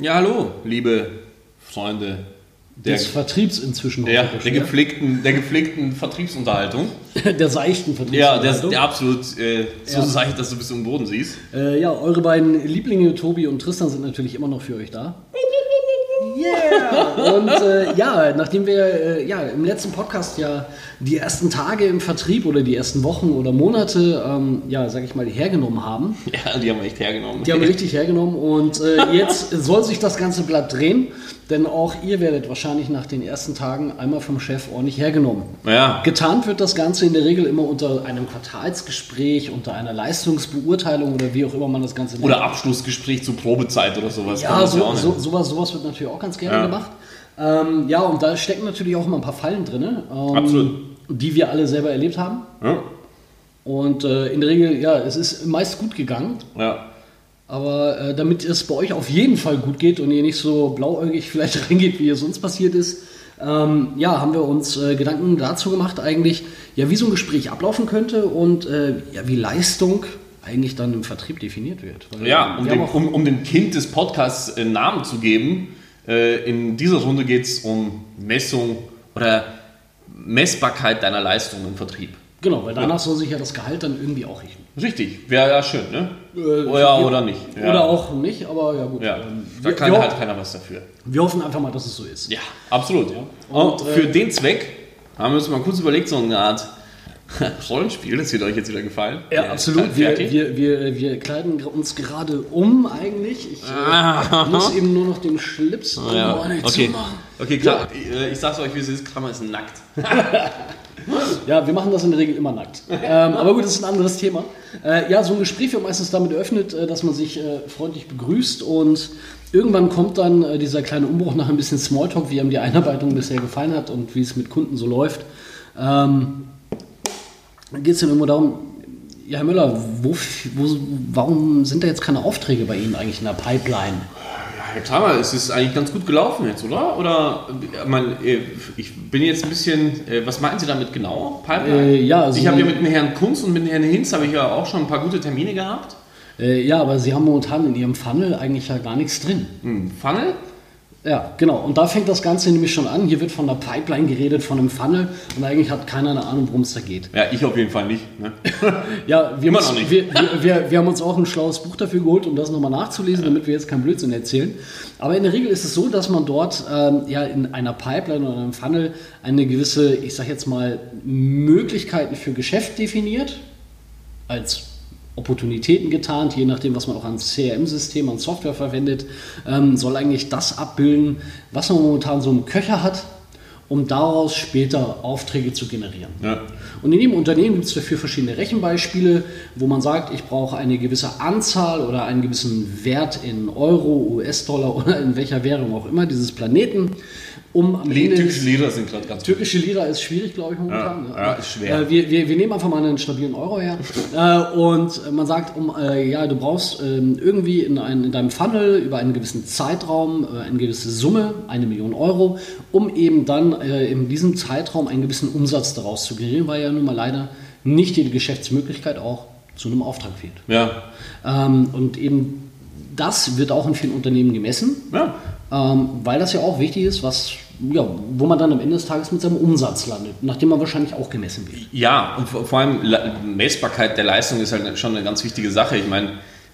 Ja, hallo, liebe Freunde der, des Vertriebs inzwischen. der, der, schon, gepflegten, der gepflegten Vertriebsunterhaltung. der seichten Ja, der, Vertriebsunterhaltung. der absolut äh, so Ja. seicht, dass du bis zum Boden siehst. Äh, ja, eure beiden Lieblinge, Tobi und Tristan, sind natürlich immer noch für euch da. Yeah! Und äh, ja, nachdem wir äh, ja, im letzten Podcast ja die ersten Tage im Vertrieb oder die ersten Wochen oder Monate, ähm, ja, sag ich mal, hergenommen haben, Ja, die haben wir echt hergenommen. die haben wir richtig hergenommen und äh, jetzt soll sich das ganze Blatt drehen, denn auch ihr werdet wahrscheinlich nach den ersten Tagen einmal vom Chef ordentlich hergenommen. Ja, Getarnt wird das Ganze in der Regel immer unter einem Quartalsgespräch, unter einer Leistungsbeurteilung oder wie auch immer man das Ganze nennt. oder Abschlussgespräch zur Probezeit oder sowas. Ja, so, so, sowas, sowas wird natürlich auch ganz gerne Ja. gemacht. Ähm, ja, und da stecken natürlich auch immer ein paar Fallen drin, ähm, Absolut. die wir alle selber erlebt haben. Ja, Und äh, in der Regel, ja, es ist meist gut gegangen. ja. Aber äh, damit es bei euch auf jeden Fall gut geht und ihr nicht so blauäugig vielleicht reingeht, wie es uns passiert ist, ähm, ja, haben wir uns äh, Gedanken dazu gemacht, eigentlich, ja, wie so ein Gespräch ablaufen könnte und äh, ja, wie Leistung eigentlich dann im Vertrieb definiert wird. Weil Ja, um wir dem, auch- um, um dem Kind des Podcasts einen Namen zu geben, in dieser Runde geht es um Messung oder Messbarkeit deiner Leistung im Vertrieb. genau, weil danach soll sich ja das Gehalt dann irgendwie auch richten. Richtig, wäre ja schön, ne? Äh, Oh ja, oder nicht. Ja. Oder auch nicht, aber ja gut. Ja, ähm, da wir, kann wir, halt keiner was dafür. wir hoffen einfach mal, dass es so ist. Ja, absolut. Und, Und, für äh, den Zweck haben wir uns mal kurz überlegt, so eine Art Rollenspiel, das wird euch jetzt wieder gefallen. Ja, Ihr absolut. Wir, wir, wir, wir kleiden uns gerade um eigentlich. Ich Ah. äh, muss eben nur noch den Schlips um ja. okay. zumachen. okay, klar. Äh, Ich sag's euch, wie es ist. Klammer ist nackt. Ja, wir machen das in der Regel immer nackt. ähm, aber gut, das ist ein anderes Thema. Äh, ja, so ein Gespräch wird meistens damit eröffnet, äh, dass man sich äh, freundlich begrüßt und irgendwann kommt dann äh, dieser kleine Umbruch nach ein bisschen Smalltalk, wie einem die Einarbeitung bisher gefallen hat und wie es mit Kunden so läuft. Ähm, geht es dann irgendwo darum, ja, Herr Müller, wo, wo, warum sind da jetzt keine Aufträge bei Ihnen eigentlich in der Pipeline? Ja, klar, mal, es ist eigentlich ganz gut gelaufen jetzt, oder? Oder, man, äh, ich bin jetzt ein bisschen, äh, was meinen Sie damit genau? Pipeline? Äh, ja, also ich habe ja mit dem Herrn Kunz und mit dem Herrn Hinz habe ich ja auch schon ein paar gute Termine gehabt. Äh, ja, aber Sie haben momentan in Ihrem Funnel eigentlich ja gar nichts drin. Hm, Funnel? Ja, genau. Und da fängt das Ganze nämlich schon an. Hier wird von der Pipeline geredet, von einem Funnel. Und eigentlich hat keiner eine Ahnung, worum es da geht. Ja, ich auf jeden Fall nicht. Ne? Ja, wir, Immer uns, noch nicht. Wir, wir, wir, haben uns auch ein schlaues Buch dafür geholt, um das nochmal nachzulesen, damit wir jetzt keinen Blödsinn erzählen. Aber in der Regel ist es so, dass man dort ähm, ja in einer Pipeline oder einem Funnel eine gewisse, ich sag jetzt mal, Möglichkeiten für Geschäft definiert, als Opportunitäten getarnt, je nachdem, was man auch an CRM-System, an Software verwendet, ähm, soll eigentlich das abbilden, was man momentan so im Köcher hat, um daraus später Aufträge zu generieren. Ja. Und in jedem Unternehmen gibt es dafür verschiedene Rechenbeispiele, wo man sagt, ich brauche eine gewisse Anzahl oder einen gewissen Wert in Euro, US-Dollar oder in welcher Währung auch immer dieses Planeten, um am Ende... Türkische Lira sind gerade ganz Türkische Lira ist schwierig, glaube ich, momentan. Ja, ne? ja, ist schwer. Äh, wir, wir, wir nehmen einfach mal einen stabilen Euro her. äh, und man sagt, um, äh, ja, du brauchst ähm, irgendwie in, ein, in deinem Funnel über einen gewissen Zeitraum äh, eine gewisse Summe, eine Million Euro, um eben dann äh, in diesem Zeitraum einen gewissen Umsatz daraus zu generieren, weil ja nun mal leider nicht jede Geschäftsmöglichkeit auch zu einem Auftrag führt. Ja. Ähm, und eben das wird auch in vielen Unternehmen gemessen. Ja. Ähm, weil das ja auch wichtig ist, was, ja, wo man dann am Ende des Tages mit seinem Umsatz landet, nachdem man wahrscheinlich auch gemessen wird. Ja, und vor allem Le- Messbarkeit der Leistung ist halt schon eine ganz wichtige Sache. Ich meine,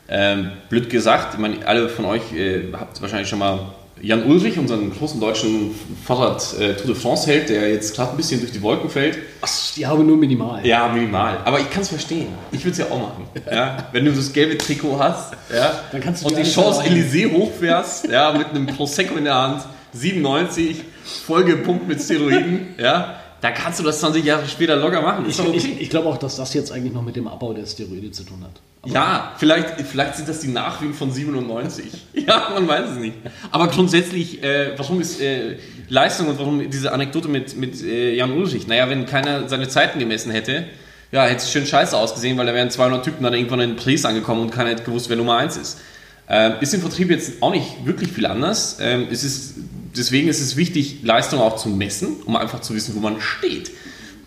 ähm, blöd gesagt, ich meine, alle von euch äh, habt wahrscheinlich schon mal Jan Ulrich, unseren großen deutschen Fahrrad äh, Tour de France Held, der jetzt gerade ein bisschen durch die Wolken fällt. Ach, die habe nur minimal. Ja, minimal. Aber ich kann es verstehen. Ich würde es ja auch machen. Ja? Wenn du das gelbe Trikot hast ja? Dann kannst du und die alles Champs-Élysées hochfährst ja? mit einem Prosecco in der Hand, 97, vollgepumpt mit Steroiden, ja? Da kannst du das 20 Jahre später locker machen. Ich, okay. ich, ich glaube auch, dass das jetzt eigentlich noch mit dem Abbau der Steroide zu tun hat. Aber Ja, vielleicht, vielleicht sind das die Nachwehen von 97. Ja, man weiß es nicht. Aber grundsätzlich, äh, warum ist äh, Leistung und warum diese Anekdote mit, mit äh, Jan Ulrich? Naja, wenn keiner seine Zeiten gemessen hätte, ja, hätte es schön scheiße ausgesehen, weil da wären 200 Typen dann irgendwann in Paris angekommen und keiner hätte gewusst, wer Nummer 1 ist. Ähm, ist im Vertrieb jetzt auch nicht wirklich viel anders. Ähm, es ist, deswegen ist es wichtig, Leistung auch zu messen, um einfach zu wissen, wo man steht.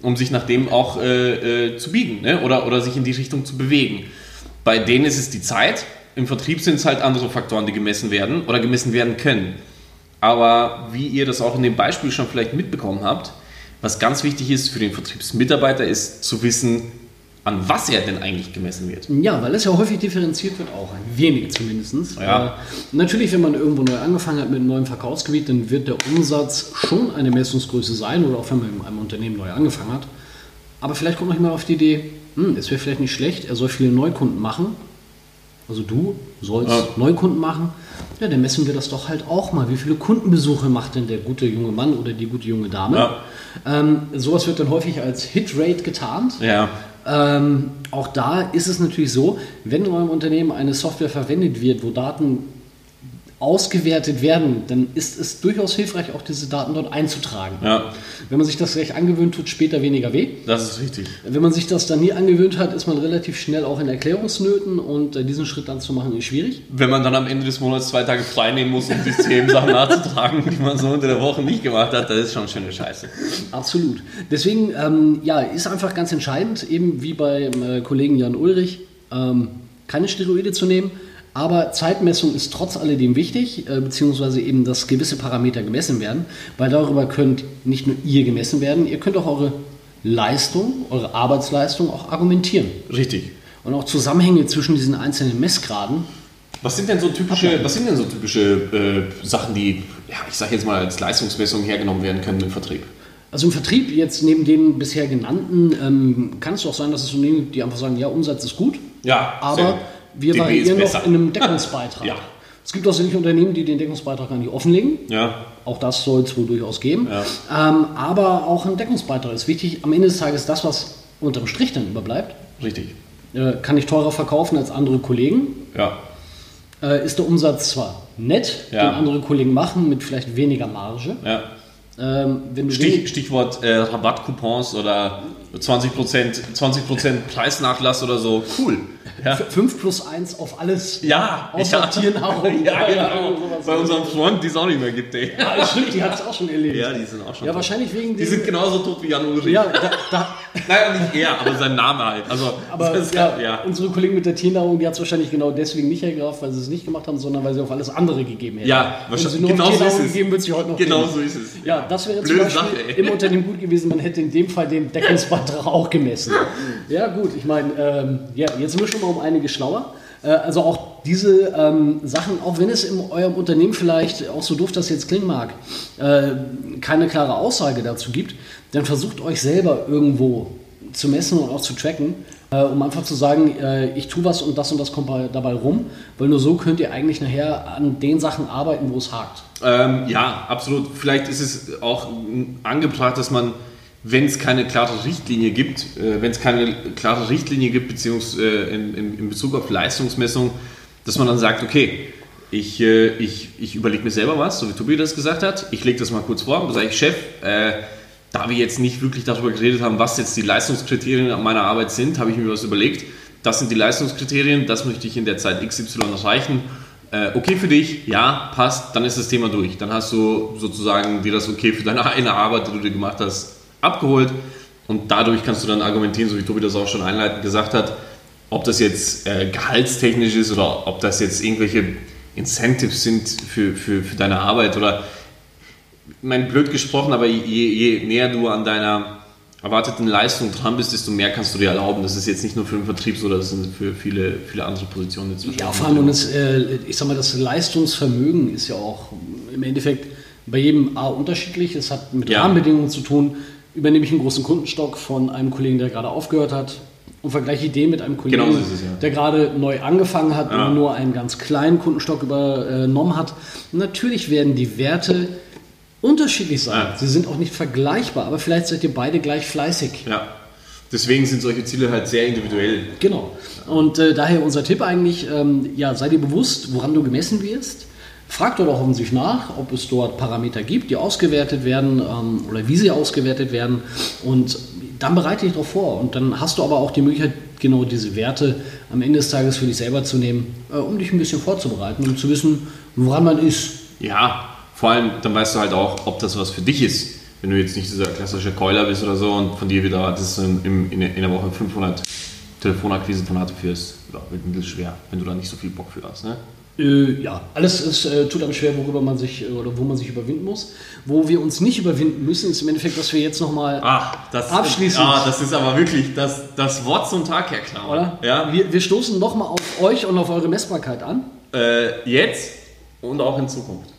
Um sich nach dem auch äh, äh, zu biegen ne? oder, oder sich in die Richtung zu bewegen. Bei denen ist es die Zeit, im Vertrieb sind es halt andere Faktoren, die gemessen werden oder gemessen werden können. Aber wie ihr das auch in dem Beispiel schon vielleicht mitbekommen habt, was ganz wichtig ist für den Vertriebsmitarbeiter, ist zu wissen, an was er denn eigentlich gemessen wird. Ja, weil es ja häufig differenziert wird, auch ein wenig zumindest. Ja. Äh, natürlich, wenn man irgendwo neu angefangen hat mit einem neuen Verkaufsgebiet, dann wird der Umsatz schon eine Messungsgröße sein oder auch wenn man in einem Unternehmen neu angefangen hat. Aber vielleicht kommt noch jemand auf die Idee, hm, es wäre vielleicht nicht schlecht, er soll viele Neukunden machen. Also du sollst Ja. Neukunden machen. Ja, dann messen wir das doch halt auch mal. Wie viele Kundenbesuche macht denn der gute junge Mann oder die gute junge Dame? Ja. Ähm, sowas wird dann häufig als Hitrate getarnt. Ja, Ähm, auch da ist es natürlich so, wenn in eurem Unternehmen eine Software verwendet wird, wo Daten ausgewertet werden, dann ist es durchaus hilfreich, auch diese Daten dort einzutragen. ja, Wenn man sich das gleich angewöhnt, tut später weniger weh. das ist richtig. Wenn man sich das dann nie angewöhnt hat, ist man relativ schnell auch in Erklärungsnöten und äh, diesen Schritt dann zu machen, ist schwierig. Wenn man dann am Ende des Monats zwei Tage frei nehmen muss, um die Themensachen nachzutragen, die man so unter der Woche nicht gemacht hat, das ist schon schöne Scheiße. Absolut. Deswegen, ähm, ja, ist einfach ganz entscheidend, eben wie beim äh, Kollegen Jan Ulrich, ähm, keine Steroide zu nehmen. Aber Zeitmessung ist trotz alledem wichtig, äh, beziehungsweise eben, dass gewisse Parameter gemessen werden, weil darüber könnt nicht nur ihr gemessen werden, ihr könnt auch eure Leistung, eure Arbeitsleistung auch argumentieren. Richtig. Und auch Zusammenhänge zwischen diesen einzelnen Messgraden. Was sind denn so typische, was sind denn so typische äh, Sachen, die, ja, ich sage jetzt mal als Leistungsmessung hergenommen werden können im Vertrieb? Also im Vertrieb, jetzt neben den bisher genannten, ähm, kann es auch sein, dass es Unternehmen gibt, die einfach sagen, ja, Umsatz ist gut, Ja, aber wir DB variieren noch in einem Deckungsbeitrag. Ja. Es gibt auch sicherlich Unternehmen, die den Deckungsbeitrag gar nicht offenlegen. Ja, Auch das soll es wohl durchaus geben. Ja. Ähm, aber auch ein Deckungsbeitrag ist wichtig. Am Ende des Tages das, was unterm Strich dann überbleibt, richtig. äh, kann ich teurer verkaufen als andere Kollegen. Ja, Äh, ist der Umsatz zwar nett, Ja. den andere Kollegen machen, mit vielleicht weniger Marge. ja. Ähm, wenn du Stich, Stichwort äh, Rabattcoupons oder 20%, 20 Preisnachlass oder so. Cool. Ja, 5 plus 1 auf alles ja. außer ja. Ja, genau. sowas. Bei unserem Freund, die es auch nicht mehr gibt, ey. Ja, stimmt, die hat es auch schon erlebt. Ja, die sind auch schon Ja, tot. wahrscheinlich wegen Die sind genauso tot wie Jan Ulrich. Ja, da, da, Naja, nicht er, aber sein Name halt. Also, aber das ja, ja. unsere Kollegen mit der Tiernahrung, die hat es wahrscheinlich genau deswegen nicht hergekauft, weil sie es nicht gemacht haben, sondern weil sie auf alles andere gegeben hätten. Ja, Wenn sie wahrscheinlich- nur genau auf so Tiernahrung ist es. gegeben, wird sie heute noch Genau geben. so ist es. Ja, das wäre zum Blöde Beispiel Sache, im Unternehmen gut gewesen, man hätte in dem Fall den Deckungsbeitrag auch gemessen. Ja gut, ich meine, ähm, ja, jetzt sind wir schon mal um einige schlauer. Äh, also auch diese ähm, Sachen, auch wenn es in eurem Unternehmen vielleicht, auch so doof das jetzt klingen mag, äh, keine klare Aussage dazu gibt, dann versucht euch selber irgendwo zu messen und auch zu tracken, äh, um einfach zu sagen, äh, ich tue was und das und das kommt bei, dabei rum, weil nur so könnt ihr eigentlich nachher an den Sachen arbeiten, wo es hakt. Ähm, ja, absolut. Vielleicht ist es auch angebracht, dass man, wenn es keine klare Richtlinie gibt, äh, wenn es keine klare Richtlinie gibt, beziehungsweise äh, in, in, in Bezug auf Leistungsmessung, dass man dann sagt, okay, ich, äh, ich, ich überlege mir selber was, so wie Tobi das gesagt hat. Ich lege das mal kurz vor sage ich, Chef, äh, da wir jetzt nicht wirklich darüber geredet haben, was jetzt die Leistungskriterien meiner Arbeit sind, habe ich mir was überlegt. Das sind die Leistungskriterien, das möchte ich in der Zeit XY erreichen. Äh, okay für dich, ja, passt, dann ist das Thema durch. Dann hast du sozusagen dir das okay für deine eine Arbeit, die du dir gemacht hast, abgeholt. Und dadurch kannst du dann argumentieren, so wie Tobi das auch schon einleitend gesagt hat, ob das jetzt äh, gehaltstechnisch ist oder ob das jetzt irgendwelche Incentives sind für, für, für deine Arbeit oder ich meine, blöd gesprochen, aber je, je näher du an deiner erwarteten Leistung dran bist, desto mehr kannst du dir erlauben. Das ist jetzt nicht nur für den Vertrieb so, das sind für viele, viele andere Positionen jetzt Ja, vor allem, und das, äh, ich sag mal, das Leistungsvermögen ist ja auch im Endeffekt bei jedem A unterschiedlich. Es hat mit Ja. Rahmenbedingungen zu tun. Übernehme ich einen großen Kundenstock von einem Kollegen, der gerade aufgehört hat und vergleiche den mit einem Kollegen, Genau es, ja. der gerade neu angefangen hat Ja. und nur einen ganz kleinen Kundenstock übernommen hat. Natürlich werden die Werte unterschiedlich sein. Ja. Sie sind auch nicht vergleichbar, aber vielleicht seid ihr beide gleich fleißig. Ja, deswegen sind solche Ziele halt sehr individuell. Genau. Und äh, daher unser Tipp eigentlich, ähm, ja, sei dir bewusst, woran du gemessen wirst. Frag dort auch offensichtlich nach, ob es dort Parameter gibt, die ausgewertet werden ähm, oder wie sie ausgewertet werden. Und dann bereite dich darauf vor. Und dann hast du aber auch die Möglichkeit, genau diese Werte am Ende des Tages für dich selber zu nehmen, äh, um dich ein bisschen vorzubereiten, um zu wissen, woran man ist. Ja, vor allem, dann weißt du halt auch, ob das was für dich ist. Wenn du jetzt nicht dieser klassische Keuler bist oder so und von dir wieder, das in, in, in der Woche 500 Telefonakquise von Harte führst, ja, wird mittelschwer, wenn du da nicht so viel Bock für hast. Ne? Äh, ja, alles ist, äh, tut einem schwer, worüber man sich äh, oder wo man sich überwinden muss. Wo wir uns nicht überwinden müssen, ist im Endeffekt, dass wir jetzt nochmal Ach, das, Abschließend. Ah, das ist aber wirklich das, das Wort zum Tag, Herr Klammer. oder? Ja, Wir, wir stoßen nochmal auf euch und auf eure Messbarkeit an. äh, jetzt und auch in Zukunft.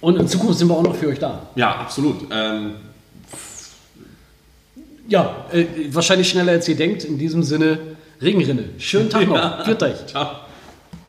Und in Zukunft sind wir auch noch für euch da. Ja, absolut. Ähm, Ja, äh, wahrscheinlich schneller als ihr denkt. In diesem Sinne, Regenrinne. Schönen Tag noch. Ja. Führt euch. ciao.